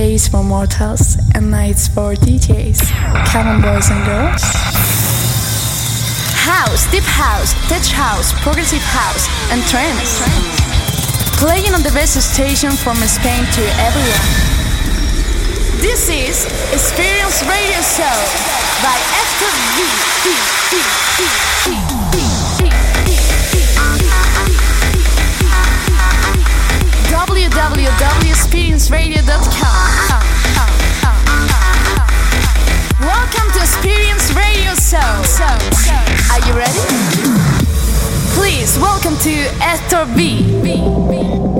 Days for mortals and nights for DJs. Come on, boys and girls. House, deep house, tech house, progressive house, and trance. Playing on the best station from Spain to everyone. This is Experience Radio Show by Esther www.experienceradio.com. Welcome to Experience Radio Show. Are you ready? Please welcome to Esther V. www.experienceradio.com.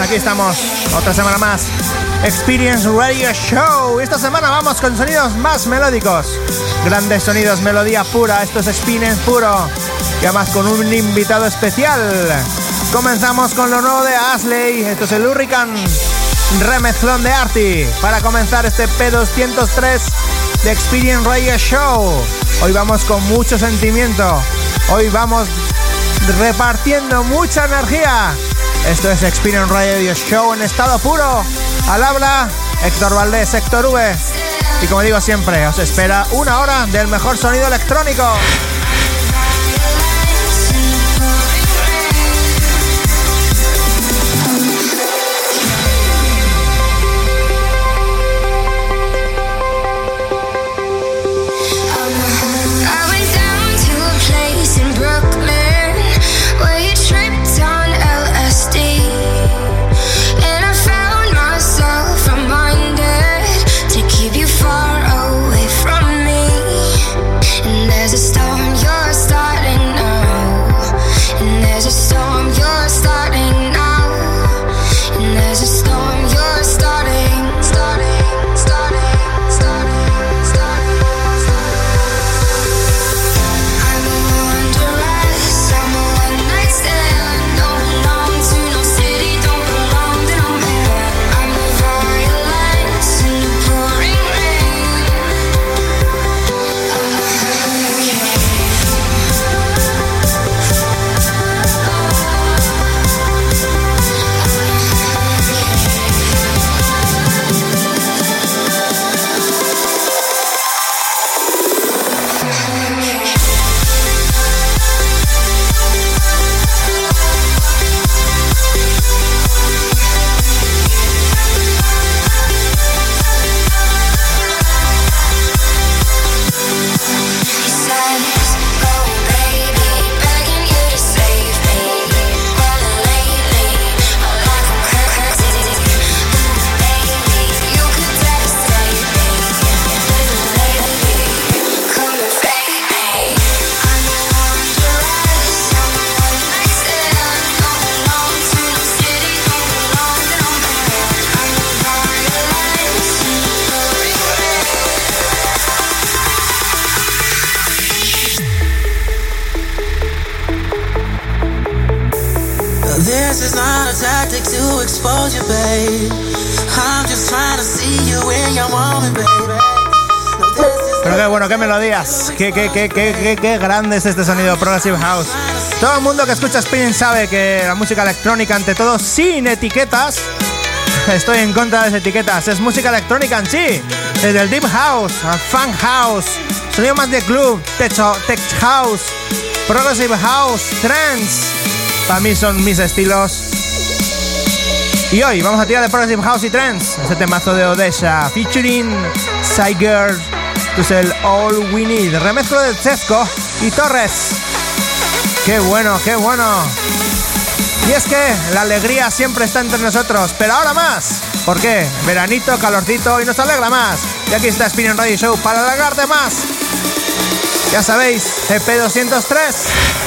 Aquí estamos, otra semana más. Experience Radio Show. Esta semana vamos con sonidos más melódicos. Grandes sonidos, melodía pura. Esto es Experience puro. Y además con un invitado especial. Comenzamos con lo nuevo de Ashley. Esto es el Hurricane remezclón de Arti. Para comenzar este P203 de Experience Radio Show. Hoy vamos con mucho sentimiento. Hoy vamos repartiendo mucha energía. Esto es Experience Radio Show en estado puro. Al habla Héctor Valdés, Héctor V. Y como digo siempre, os espera una hora del mejor sonido electrónico. Qué, qué, qué, qué, qué, grande es este sonido Progressive House. Todo el mundo que escucha Spinning sabe que la música electrónica, ante todo, sin etiquetas, estoy en contra de las etiquetas, es música electrónica en sí, desde el Deep House, al Funk House, sonido más de club, tech, tech House, Progressive House, Trance. Para mí son mis estilos. Y hoy vamos a tirar de Progressive House y Trance, este temazo de Odessa, featuring Girl. Es el All We Need, remezclo de Chesco y Torres. ¡Qué bueno, qué bueno! Y es que la alegría siempre está entre nosotros, pero ahora más. ¿Por qué? Veranito, calorcito y nos alegra más. Y aquí está Spinning Radio Show para alegrarte más. Ya sabéis, EP203.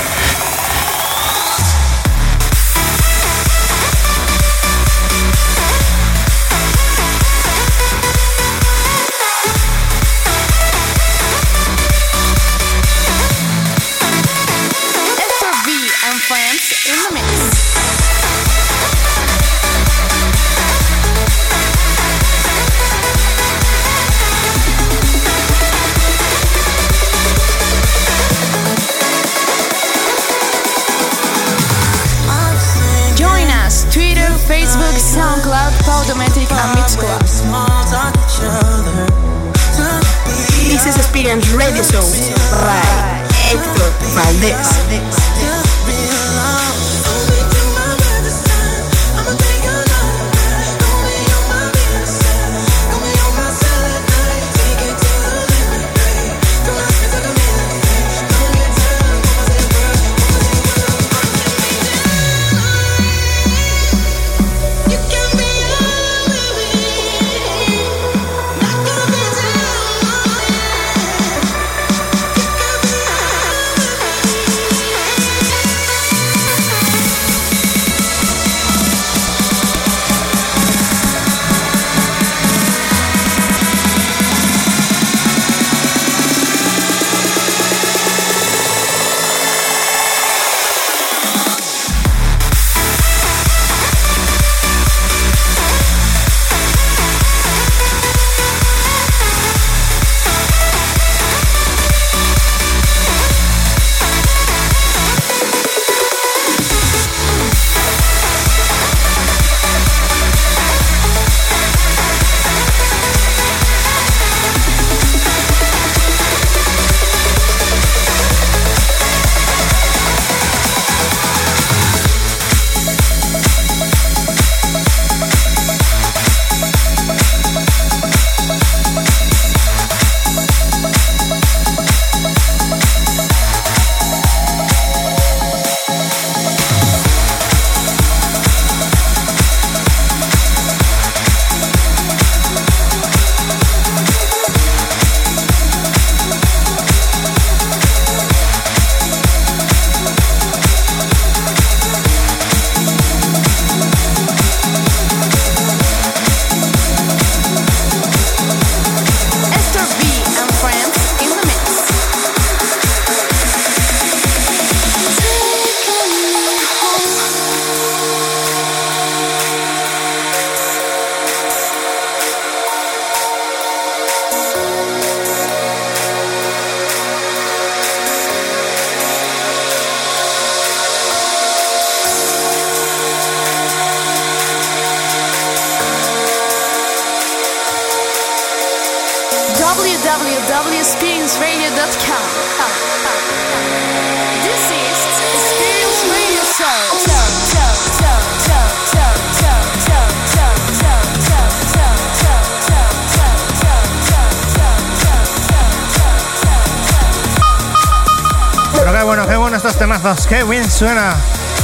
Bien suena.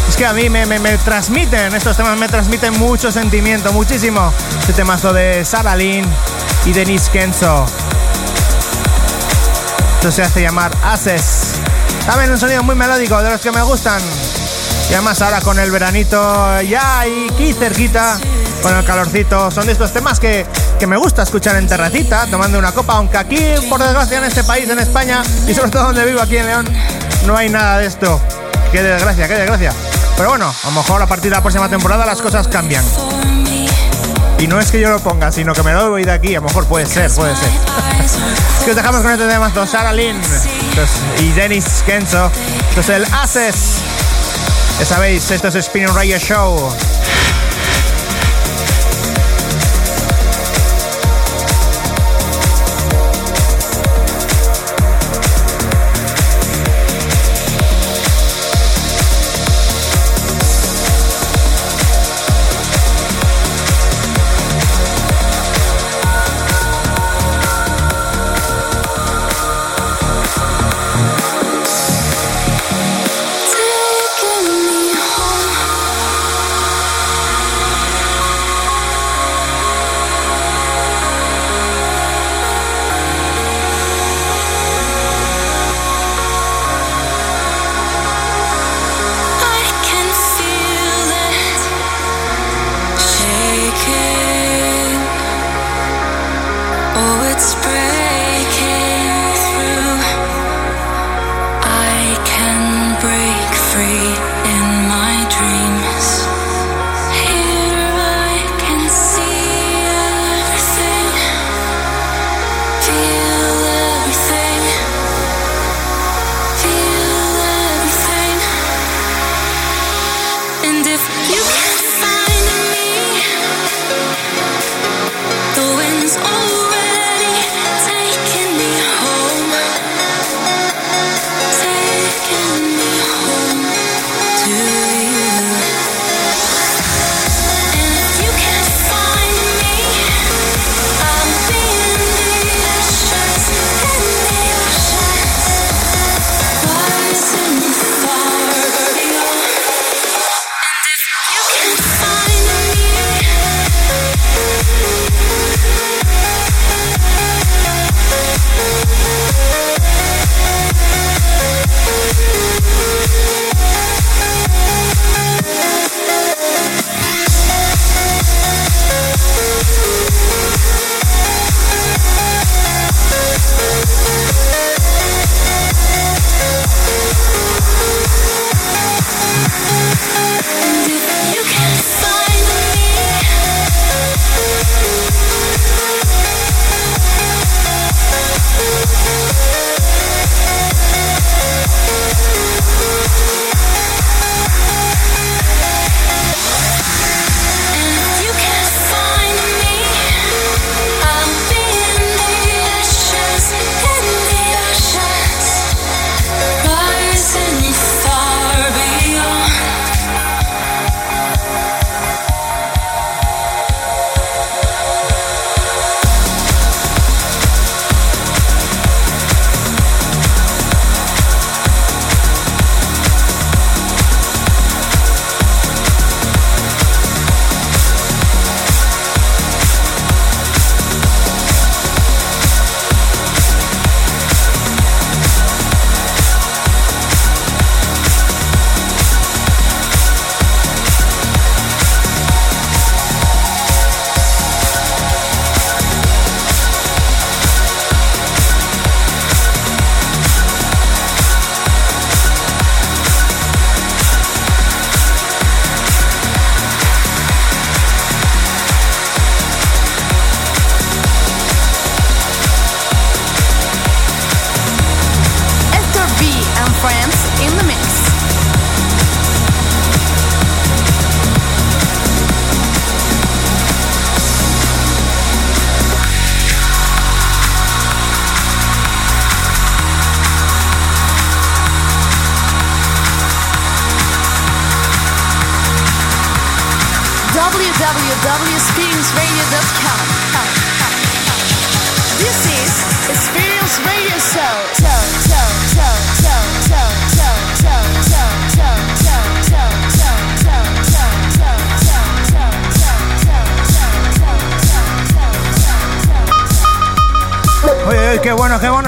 Es que a mí me, transmiten, estos temas me transmiten mucho sentimiento, muchísimo. Este temazo de Sarah Lynn y Denise Kenzo. Esto se hace llamar Aces. También un sonido muy melódico, de los que me gustan. Y además ahora con el veranito ya aquí cerquita, con el calorcito. Son de estos temas que, que me gusta escuchar en terracita, tomando una copa, aunque aquí, por desgracia, en este país, en España, y sobre todo donde vivo aquí en León, no hay nada de esto. Qué desgracia, qué desgracia. Pero bueno, a lo mejor a partir de la próxima temporada las cosas cambian. Y no es que yo lo ponga, sino que me lo voy de aquí. A lo mejor puede ser, puede ser. que os dejamos con este tema. Dos Sarah Lynn y Dennis Kenzo. Esto es el Aces. Ya sabéis, esto es Spinning Radio Show.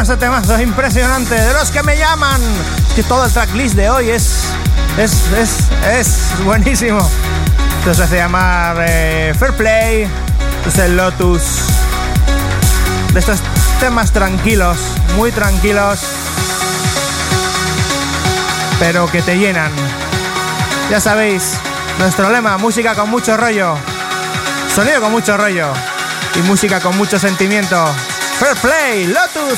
Bueno, qué bueno este tema, es impresionante. De los que me llaman, que todo el tracklist de hoy es, es, es, es buenísimo. Se llama eh, Fair Play, es el Lotus. De estos temas tranquilos, muy tranquilos, pero que te llenan. Ya sabéis, nuestro lema, música con mucho rollo. Sonido con mucho rollo. Y música con mucho sentimiento. Fair Play, Lotus.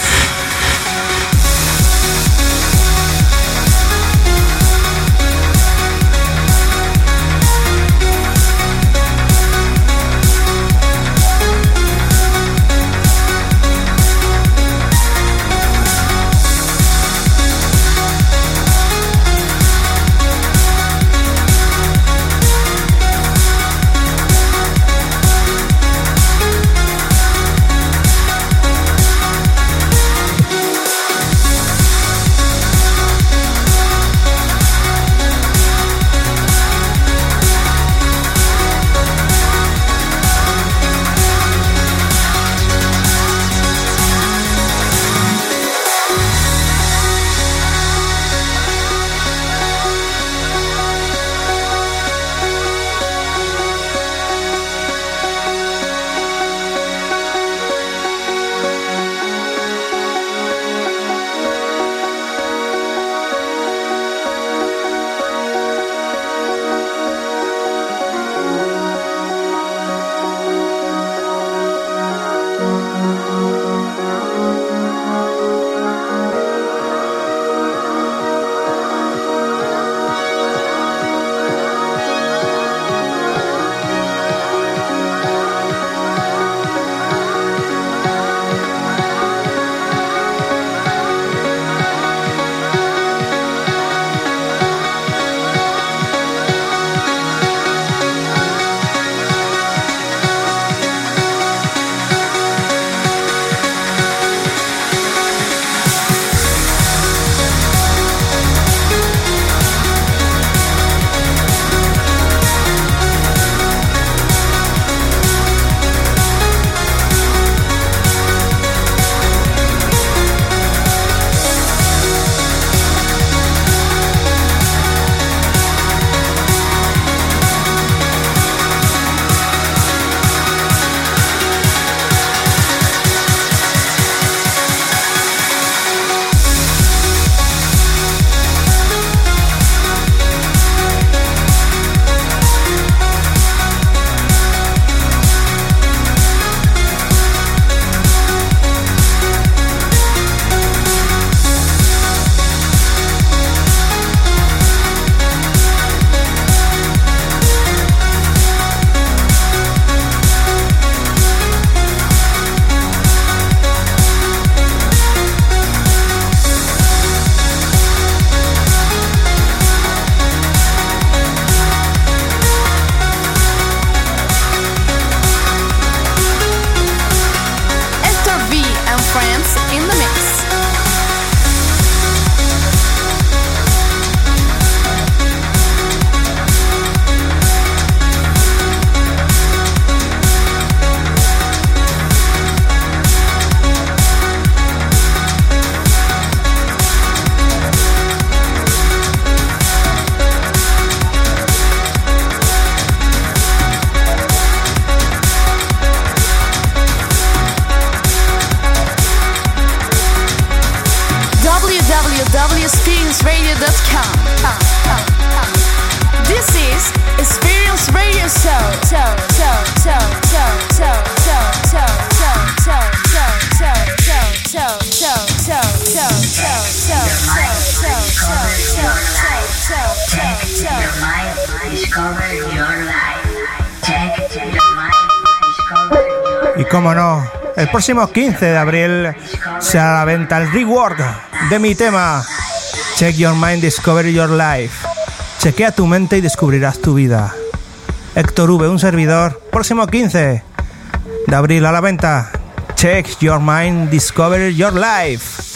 Próximo 15 de abril se a la venta el reward de mi tema Check Your Mind, Discover Your Life. Chequea tu mente y descubrirás tu vida. Héctor V, un servidor, próximo 15 de abril a la venta. Check Your Mind, Discover Your Life.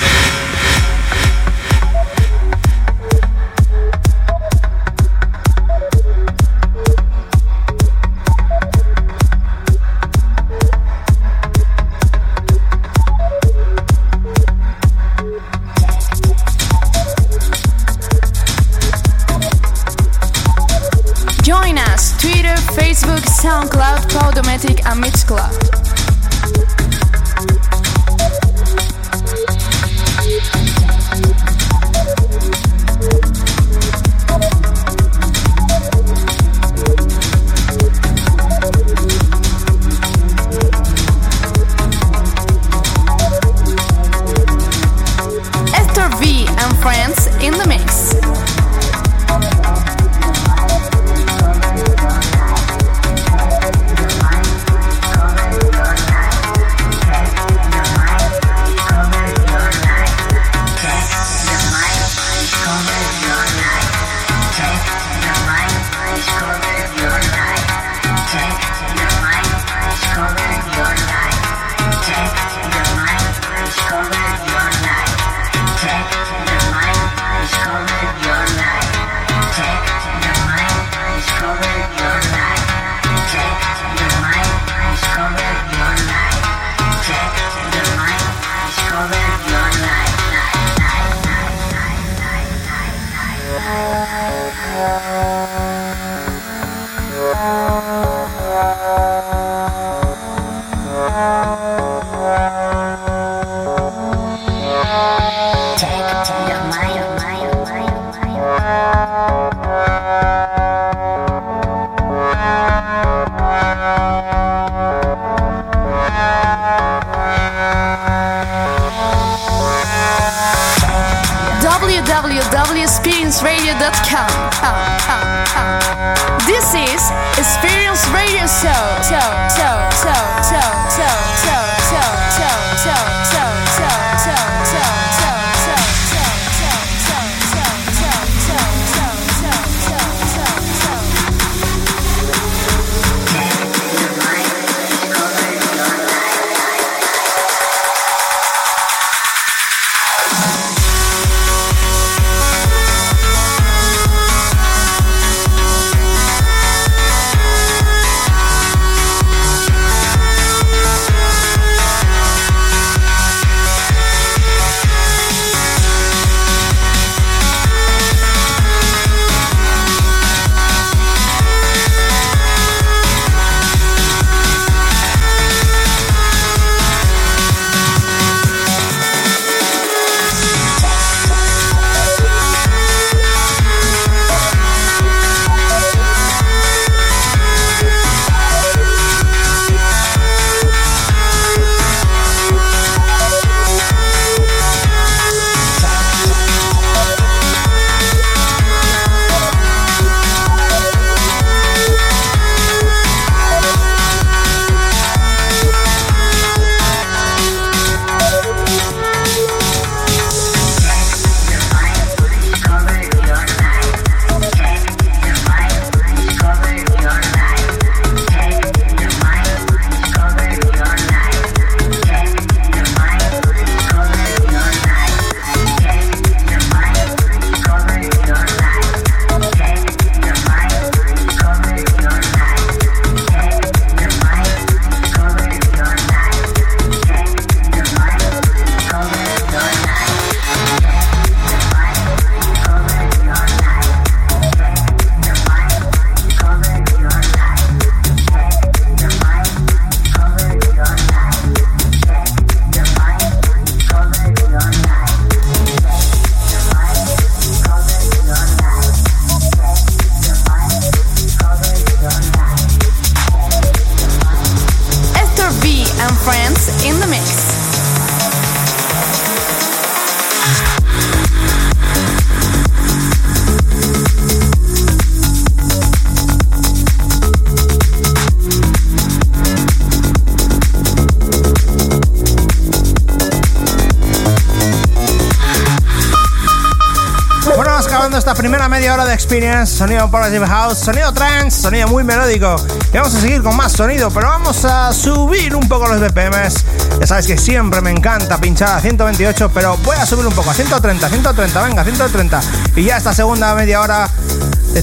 Sonido Progressive House, sonido trance, sonido muy melódico. Y vamos a seguir con más sonido, pero vamos a subir un poco los BPMs. Ya sabes que siempre me encanta pinchar a 128, pero voy a subir un poco a 130, 130, venga, 130. Y ya esta segunda media hora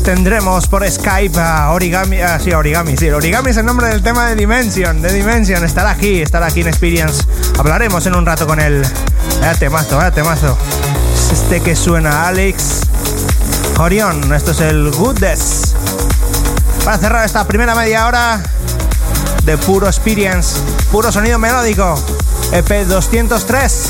tendremos por Skype a Origami, ah, sí, Origami, sí, Origami es el nombre del tema de Dimension, de Dimension, estará aquí, estará aquí en Experience. Hablaremos en un rato con él. Vaya temazo, vaya temazo. Este que suena Alex Orion, esto es el Goodness. Para cerrar esta primera media hora de puro experience, puro sonido melódico, EP 203.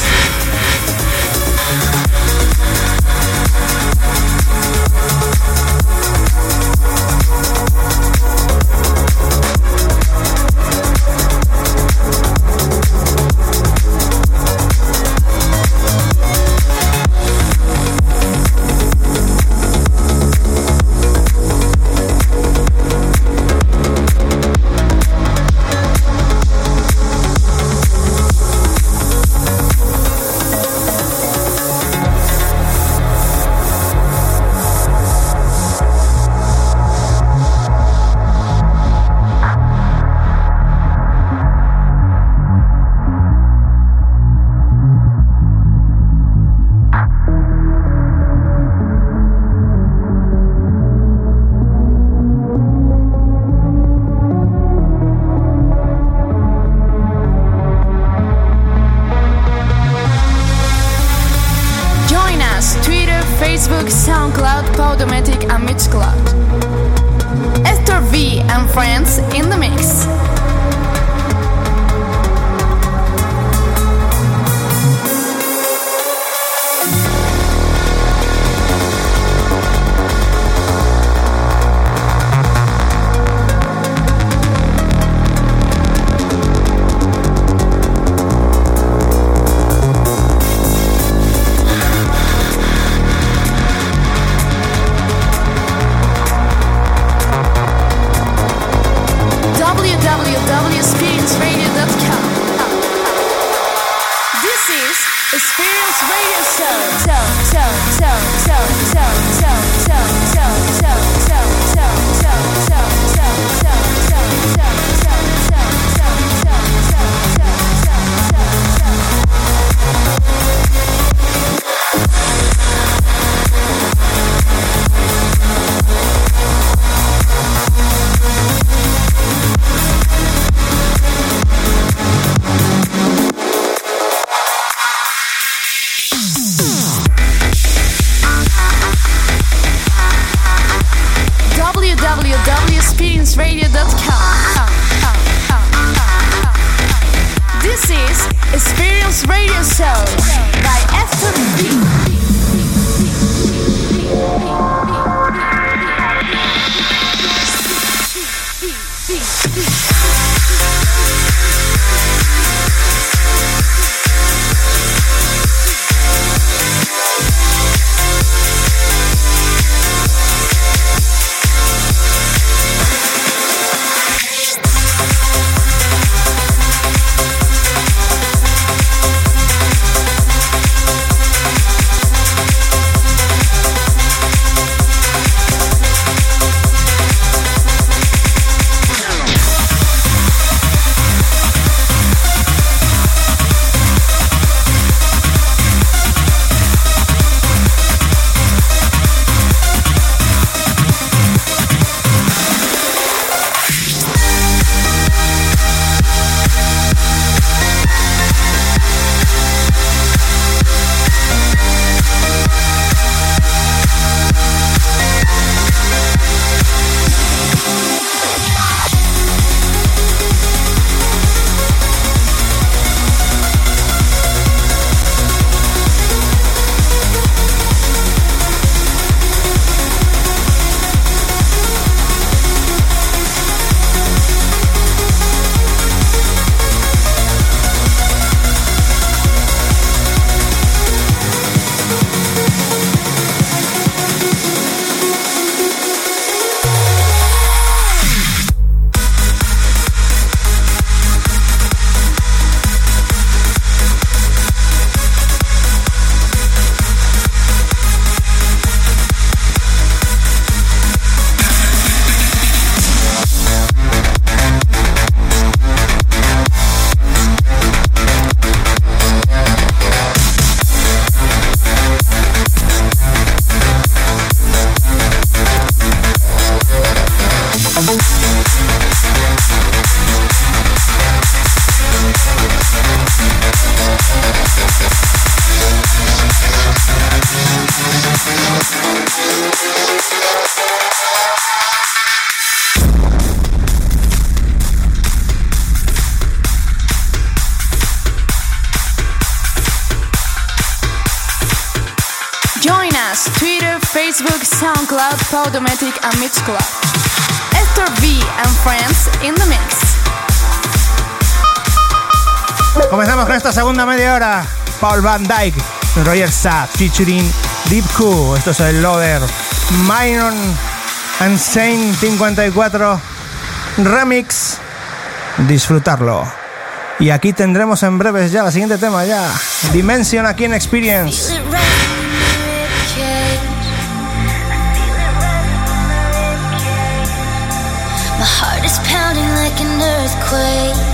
show. And Friends in the Mix. Comenzamos con esta segunda media hora. Paul Van Dyke, Roger Sapp, featuring Deep Q. Esto es el Loader. Myron and Saint 54 Remix. Disfrutarlo. Y aquí tendremos en breves ya la siguiente tema ya. Dimension aquí en Experience. away.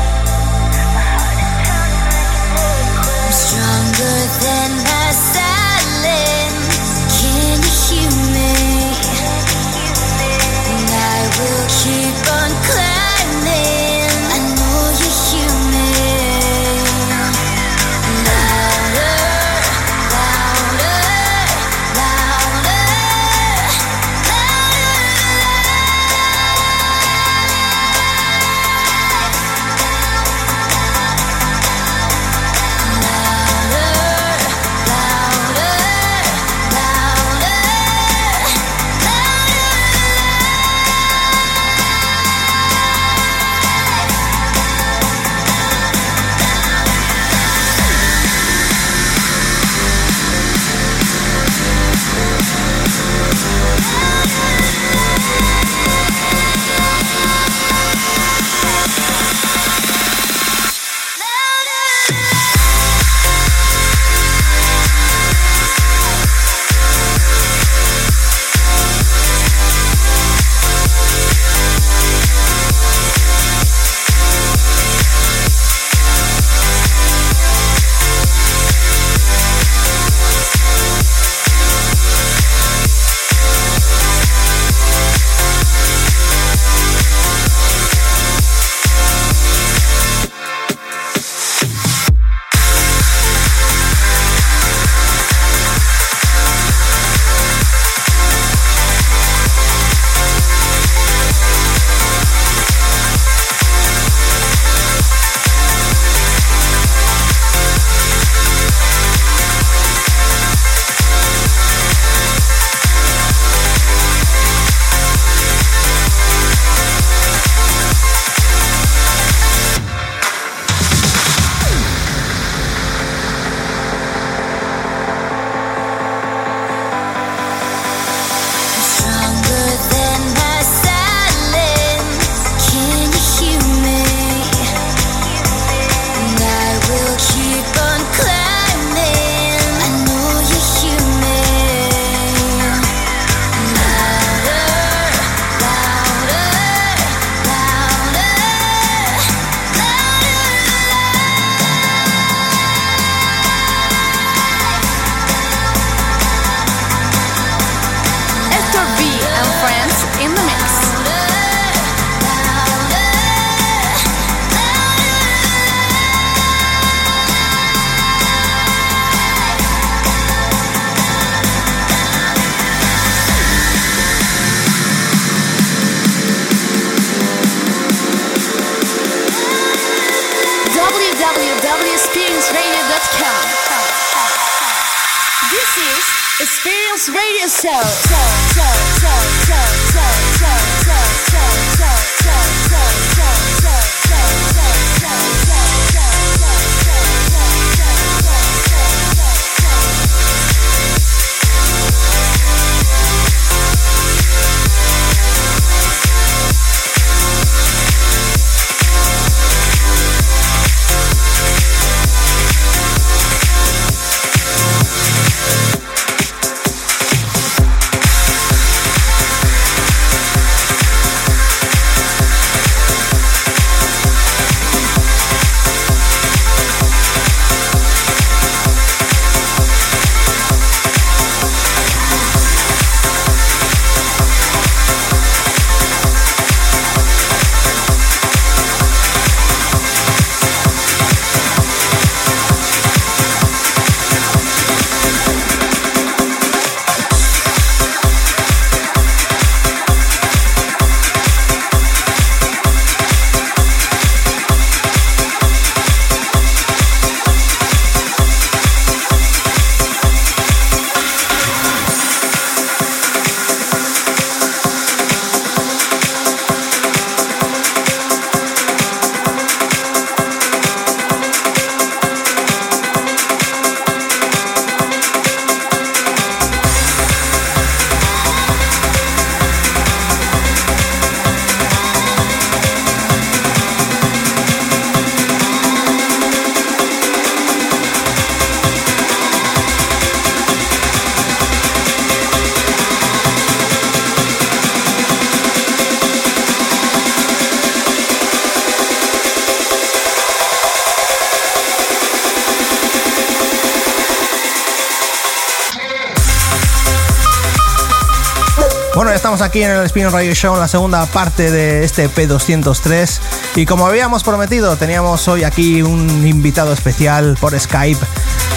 Aquí en el Spin Radio Show en la segunda parte de este P203 y como habíamos prometido teníamos hoy aquí un invitado especial por Skype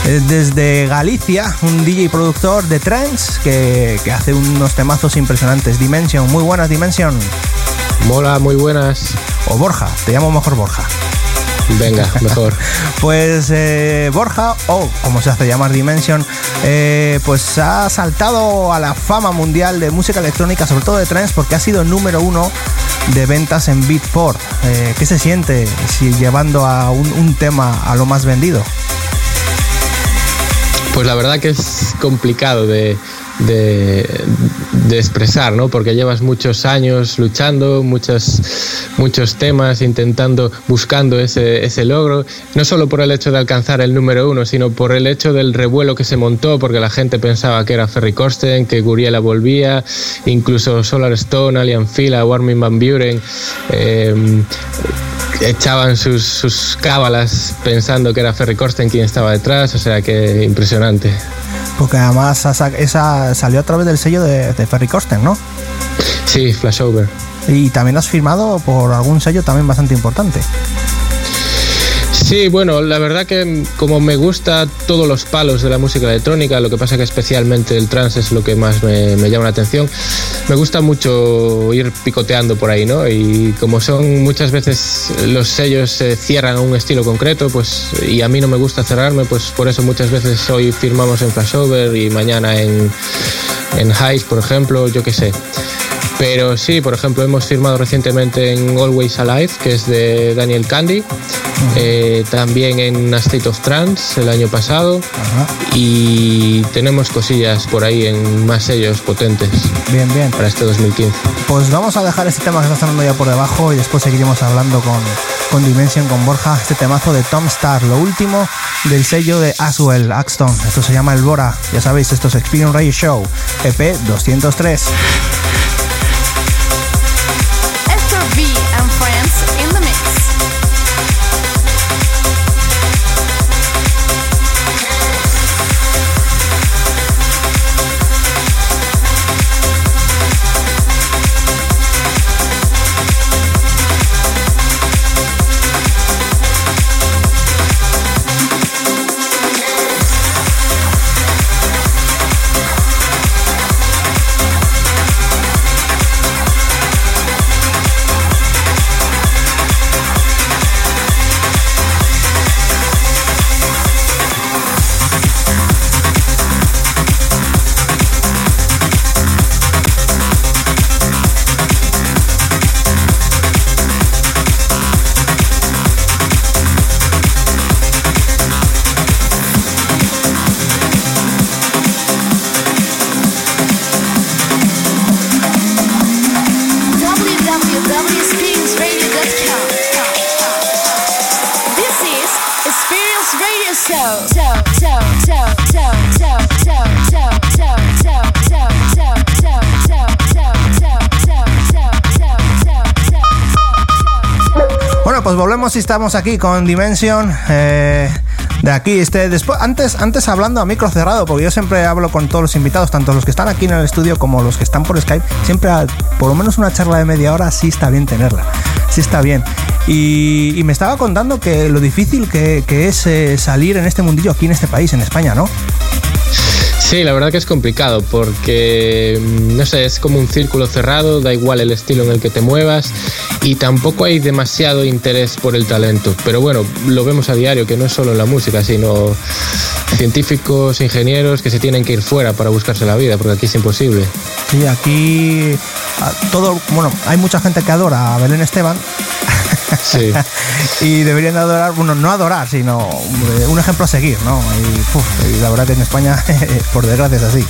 eh, desde Galicia, un DJ productor de trance que, que hace unos temazos impresionantes. Dimension, muy buenas Dimension. Mola, muy buenas. O Borja, te llamo mejor Borja. Venga, mejor. pues eh, Borja, o como se hace llamar Dimension, eh, pues ha saltado a la fama mundial de música electrónica, sobre todo de trance, porque ha sido número uno de ventas en Beatport. Eh, ¿Qué se siente si llevando a un tema a lo más vendido? Pues la verdad que es complicado de, de, expresar, ¿no? Porque llevas muchos años luchando, muchos, muchos temas, intentando, buscando ese, ese logro, no solo por el hecho de alcanzar el número uno, sino por el hecho del revuelo que se montó, porque la gente pensaba que era Ferry Corsten, que Guriela volvía, incluso Solar Stone, Alien Fila, Warming Van Buren. Eh, echaban sus, sus cábalas pensando que era Ferry Corsten quien estaba detrás, o sea que impresionante. Porque además esa salió a través del sello de, de Ferry Corsten, ¿no? Sí, Flashover. Y también has firmado por algún sello también bastante importante. Sí, bueno, la verdad que como me gusta todos los palos de la música electrónica, lo que pasa que especialmente el trance es lo que más me, llama la atención, me gusta mucho ir picoteando por ahí, ¿no? Y como son muchas veces los sellos se cierran a un estilo concreto, pues y a mí no me gusta cerrarme, pues por eso muchas veces hoy firmamos en Flashover y mañana en, en Highs, por ejemplo, yo qué sé. Pero sí, por ejemplo, hemos firmado recientemente en Always Alive, que es de Daniel Candy, eh, también en A State of Trance el año pasado, y tenemos cosillas por ahí en más sellos potentes. Bien, bien. Para este 2015. Pues vamos a dejar este tema que está sonando ya por debajo y después seguiremos hablando con, con Dimension, con Borja, este temazo de Tom Star, lo último del sello de Aswell, Axton. Esto se llama El Bora. Ya sabéis, esto es Experience Radio Show, EP 203. Estamos aquí con Dimension. Eh, de aquí, este, después, antes, antes hablando a micro cerrado, porque yo siempre hablo con todos los invitados, tanto los que están aquí en el estudio como los que están por Skype, siempre por lo menos una charla de media hora sí está bien tenerla, sí está bien. Y, me estaba contando que lo difícil que, es eh, salir en este mundillo aquí en este país, en España, ¿no? Sí, la verdad que es complicado porque, mm, no sé, es como un círculo cerrado, da igual el estilo en el que te muevas y tampoco hay demasiado interés por el talento. Pero bueno, lo vemos a diario, que no es solo en la música, sino científicos, ingenieros que se tienen que ir fuera para buscarse la vida, porque aquí es imposible. Sí, aquí todo, bueno, hay mucha gente que adora a Belén Esteban. Sí. y deberían adorar, bueno, no adorar, sino un ejemplo a seguir, ¿no? Y, la verdad que en España, por desgracia, es así.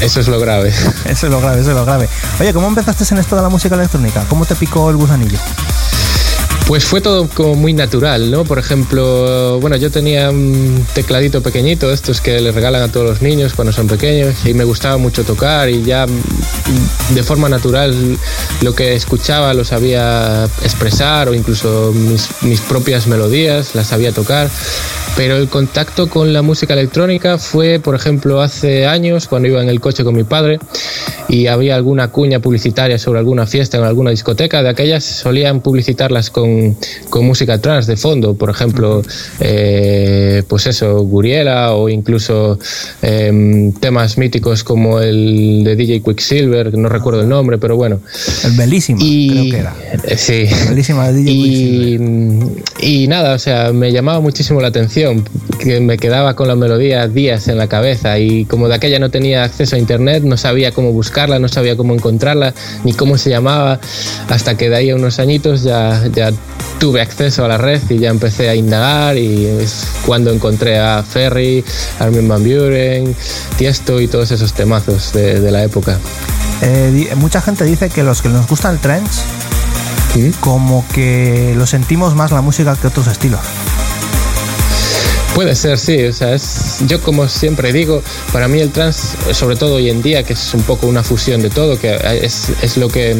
Eso es lo grave. Eso es lo grave, eso es lo grave. Oye, ¿cómo empezaste en esto de la música electrónica? ¿Cómo te picó el gusanillo? Pues fue todo como muy natural, ¿no? Por ejemplo, bueno, yo tenía un tecladito pequeñito, estos que le regalan a todos los niños cuando son pequeños, y me gustaba mucho tocar y ya de forma natural lo que escuchaba lo sabía expresar o incluso mis, mis propias melodías las sabía tocar. Pero el contacto con la música electrónica fue, por ejemplo, hace años cuando iba en el coche con mi padre y había alguna cuña publicitaria sobre alguna fiesta en alguna discoteca. De aquellas solían publicitarlas con con, música trans de fondo, por ejemplo, eh, pues eso, Guriela o incluso em, temas míticos como el de DJ Quicksilver, no recuerdo el nombre, pero bueno. El Belísima, creo que era. Eh, sí. Belísima de DJ y, y nada, o sea, me llamaba muchísimo la atención, que me quedaba con la melodía días en la cabeza y como de aquella no tenía acceso a internet, no sabía cómo buscarla, no sabía cómo encontrarla, ni cómo se llamaba, hasta que de ahí a unos añitos ya, ya tuve acceso a la red y ya empecé a indagar y es cuando encontré a Ferry, Armin Van Buren, Tiesto y todos esos temazos de, la época. Eh, mucha gente dice que los que nos gusta el trance, como que lo sentimos más la música que otros estilos. Puede ser, sí. O sea, es, yo como siempre digo, para mí el trance, sobre todo hoy en día, que es un poco una fusión de todo, que es, es lo, que,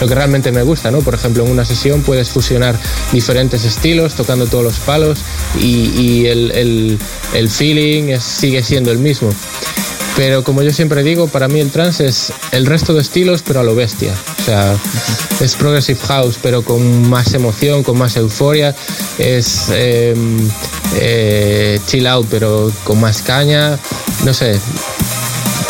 lo que realmente me gusta, ¿no? Por ejemplo, en una sesión puedes fusionar diferentes estilos, tocando todos los palos y, y el, el, feeling sigue siendo el mismo. Pero como yo siempre digo, para mí el trance es el resto de estilos, pero a lo bestia. O sea, es progressive house, pero con más emoción, con más euforia. Es em, eh, chill out, pero con más caña. No sé.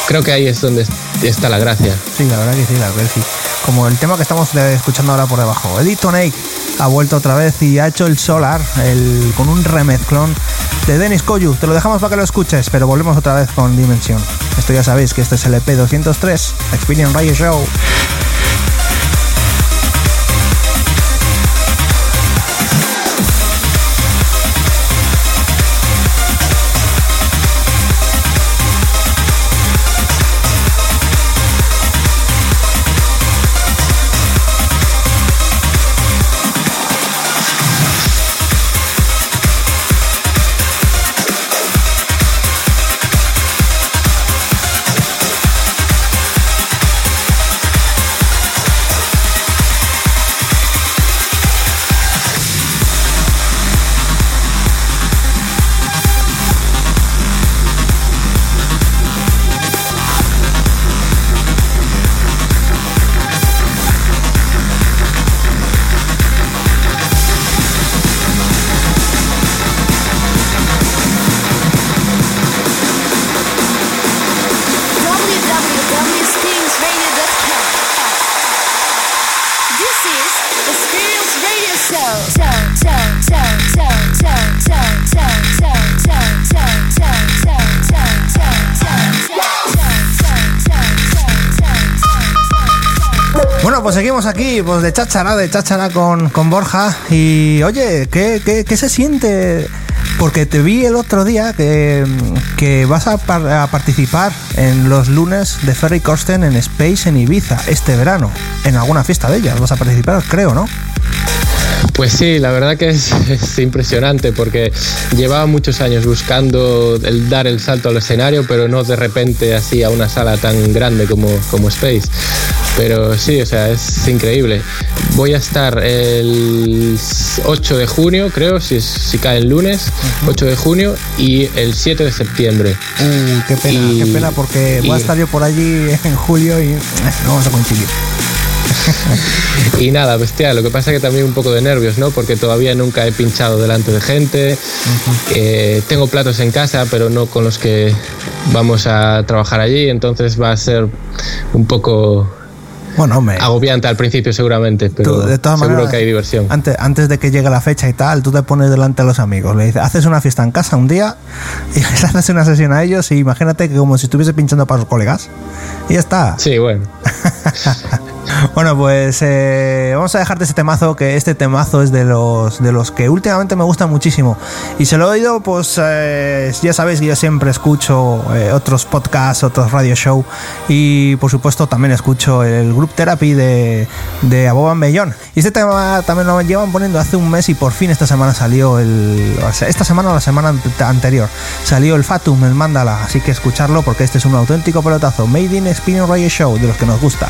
Creo que ahí es donde está la gracia. Sí, la verdad que sí, la verdad que. Como el tema que estamos escuchando ahora por debajo. Edith Nake ha vuelto otra vez y ha hecho el Solar el, con un remezclón de Dennis Koyu. Te lo dejamos para que lo escuches, pero volvemos otra vez con Dimensión. Esto ya sabéis que este es el EP 203, Experience Radio Show. Seguimos aquí, pues de cháchara, de cháchara con, con Borja. Y oye, ¿qué, qué, se siente? Porque te vi el otro día que, que vas a, participar en los lunes de Ferry Corsten en Space en Ibiza este verano. En alguna fiesta de ellas vas a participar, creo, ¿no? Pues sí, la verdad que es, es, impresionante porque llevaba muchos años buscando el dar el salto al escenario, pero no de repente así a una sala tan grande como, como Space. Pero sí, o sea, es increíble. Voy a estar el 8 de junio, creo, si, si cae el lunes, 8 de junio, y el 7 de septiembre. Uh, qué pena, Y- qué pena, porque voy a estar yo por allí en julio y no vamos a coincidir. Y nada, bestial. Lo que pasa es que también un poco de nervios, ¿no? Porque todavía nunca he pinchado delante de gente. Eh, tengo platos en casa, pero no con los que vamos a trabajar allí. Entonces va a ser un poco Bueno, hombre. agobiante al principio seguramente, pero Tú, de todas seguro maneras, que hay diversión. Antes, antes de que llegue la fecha y tal, tú te pones delante de los amigos. Le dices, haces una fiesta en casa un día y les haces una sesión a ellos y imagínate que como si estuviese pinchando para los colegas. Y ya está. Sí, bueno. Bueno, pues eh, vamos a dejarte ese temazo, que este temazo es de los, de los que últimamente me gusta muchísimo. Y se lo he oído, pues eh, ya sabéis que yo siempre escucho eh, otros podcasts, otros radio show y por supuesto también escucho el Group Therapy de, de Aboban Bellón. Y este tema también lo llevan poniendo hace un mes y por fin esta semana salió el... esta semana o la semana ante- anterior salió el Fatum, el Mandala, así que escucharlo porque este es un auténtico pelotazo. Made in Experience Radio Show, de los que nos gusta.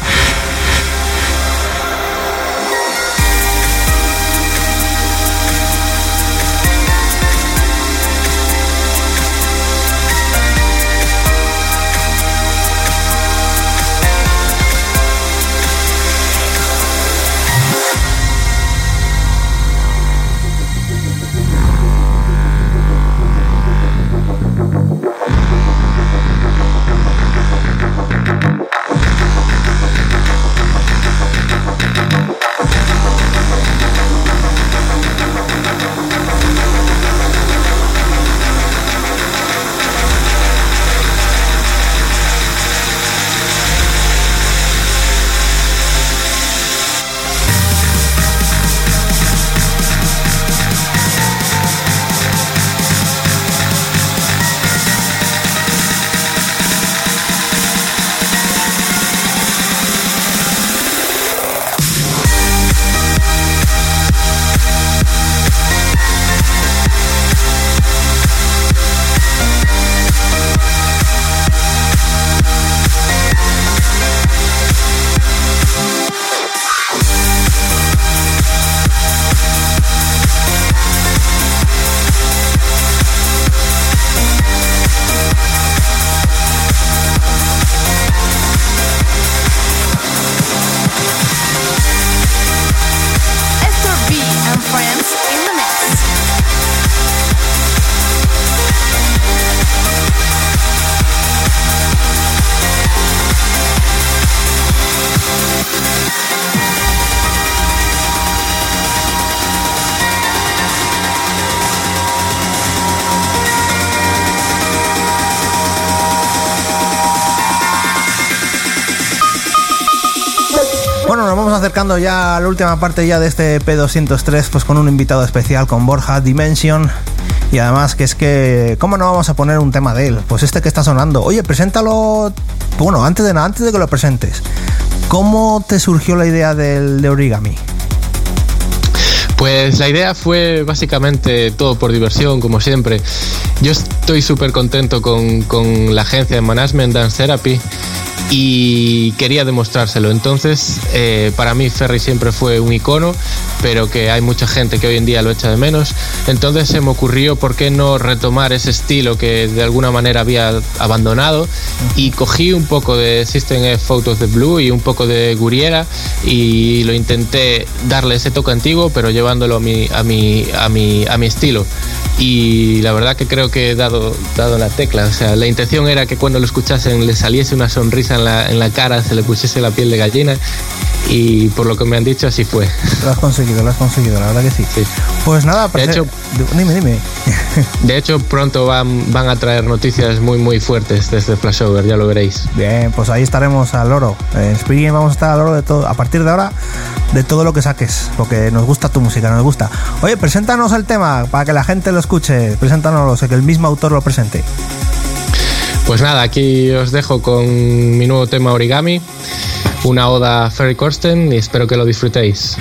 Bueno, nos vamos acercando ya a la última parte ya de este P203, pues con un invitado especial, con Borja Dimension. Y además que es que, ¿cómo no vamos a poner un tema de él? Pues este que está sonando. Oye, preséntalo, bueno, antes de antes de que lo presentes. ¿Cómo te surgió la idea del, de origami? Pues la idea fue básicamente todo por diversión, como siempre. Yo estoy súper contento con, con la agencia de management Dance Therapy y quería demostrárselo. Entonces, eh, para mí Ferry siempre fue un icono, pero que hay mucha gente que hoy en día lo echa de menos. Entonces se me ocurrió por qué no retomar ese estilo que de alguna manera había abandonado y cogí un poco de System F Photos de Blue y un poco de Guriera y lo intenté darle ese toque antiguo, pero llevándolo a mi, a mi, a mi, a mi estilo. Y la verdad que creo que he dado, dado la tecla. O sea, la intención era que cuando lo escuchasen le saliese una sonrisa en la, en la cara, se le pusiese la piel de gallina. Y por lo que me han dicho, así fue. Lo has conseguido, lo has conseguido, la verdad que sí. Sí. Pues nada, De hecho- dime, dime. De hecho, pronto van, van a traer noticias muy, muy fuertes desde Flashover, ya lo veréis. Bien, pues ahí estaremos al oro. En Spirit vamos a estar al oro de todo, a partir de ahora, de todo lo que saques, porque nos gusta tu música, nos gusta. Oye, preséntanos el tema para que la gente lo escuche. Preséntanoslo, sé que el mismo autor lo presente. Pues nada, aquí os dejo con mi nuevo tema Origami, una oda a Ferry Corsten y espero que lo disfrutéis.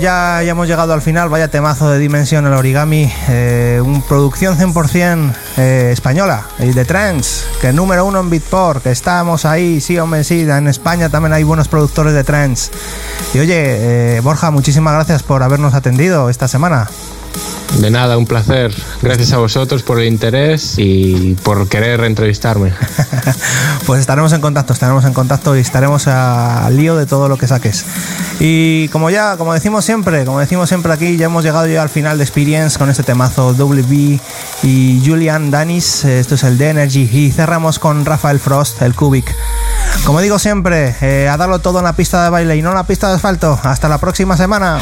Pues ya, ya hemos llegado al final. Vaya temazo de Dimensión el origami. Eh, un producción 100% eh, española y de trance. Que número uno en Beatport. Que estamos ahí, sí, hombre, sí. En España también hay buenos productores de trance. Y oye, eh, Borja, muchísimas gracias por habernos atendido esta semana. De nada, un placer. Gracias a vosotros por el interés y por querer entrevistarme. pues estaremos en contacto, estaremos en contacto y estaremos al lío de todo lo que saques. Y como ya, como decimos siempre, como decimos siempre aquí, ya hemos llegado ya al final de Experience con este temazo WB y Julian Danis. Esto es el de Energy y cerramos con Rafael Frost, el Cubic. Como digo siempre, eh, a darlo todo en la pista de baile y no en la pista de asfalto. Hasta la próxima semana.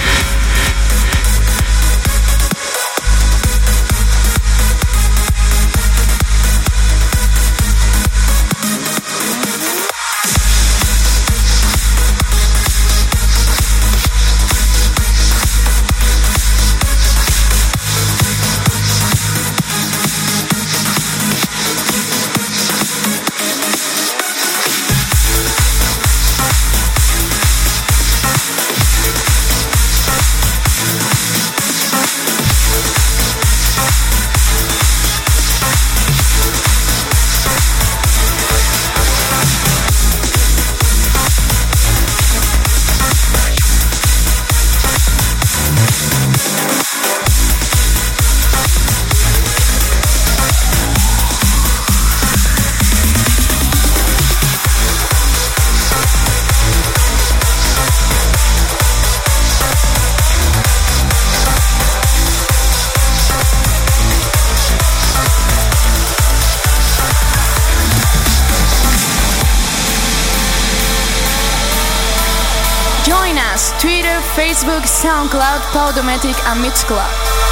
SoundCloud, Podomatic, and Mixcloud.